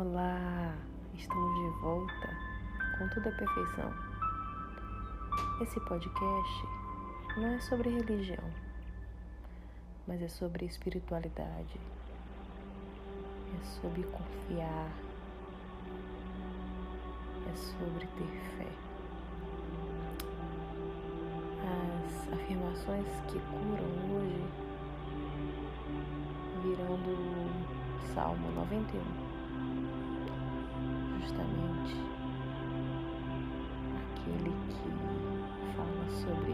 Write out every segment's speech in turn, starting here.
Olá, estamos de volta com Tudo é Perfeição. Esse podcast não é sobre religião, mas é sobre espiritualidade, é sobre confiar, é sobre ter fé. As afirmações que curam hoje virão do Salmo 91 justamente aquele que fala sobre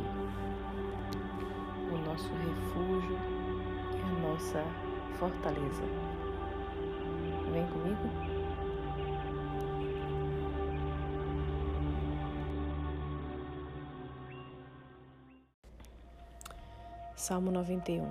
o nosso refúgio e a nossa fortaleza. Vem comigo? Salmo 91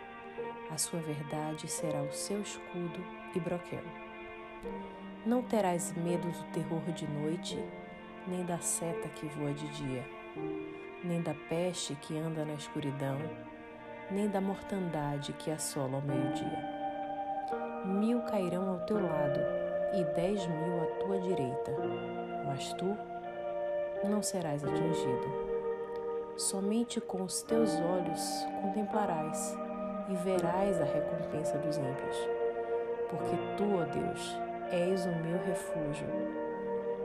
A sua verdade será o seu escudo e broquel. Não terás medo do terror de noite, nem da seta que voa de dia, nem da peste que anda na escuridão, nem da mortandade que assola ao meio-dia. Mil cairão ao teu lado e dez mil à tua direita, mas tu não serás atingido. Somente com os teus olhos contemplarás e verás a recompensa dos ímpios. Porque tu, ó Deus, és o meu refúgio.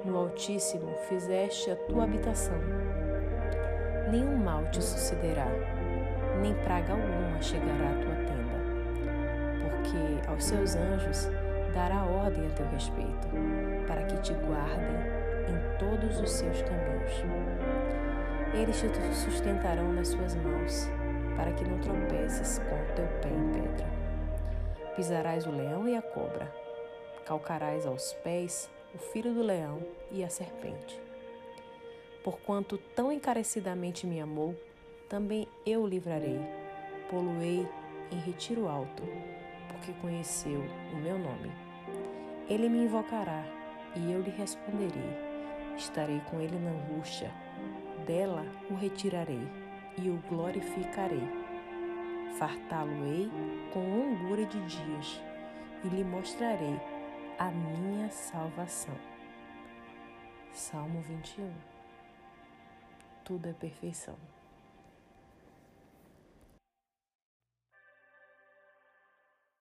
No Altíssimo fizeste a tua habitação. Nenhum mal te sucederá, nem praga alguma chegará à tua tenda. Porque aos seus anjos dará ordem a teu respeito, para que te guardem em todos os seus caminhos. Eles te sustentarão nas suas mãos, para que não tropeces com o teu pé em pedra. Pisarás o leão e a cobra calcarás aos pés o filho do leão e a serpente. Porquanto tão encarecidamente me amou, também eu o livrarei, poluei em retiro alto, porque conheceu o meu nome. Ele me invocará e eu lhe responderei. Estarei com ele na angústia, dela o retirarei e o glorificarei. Fartá-lo-ei com longura de dias e lhe mostrarei a minha salvação. Salmo 21. Tudo é perfeição.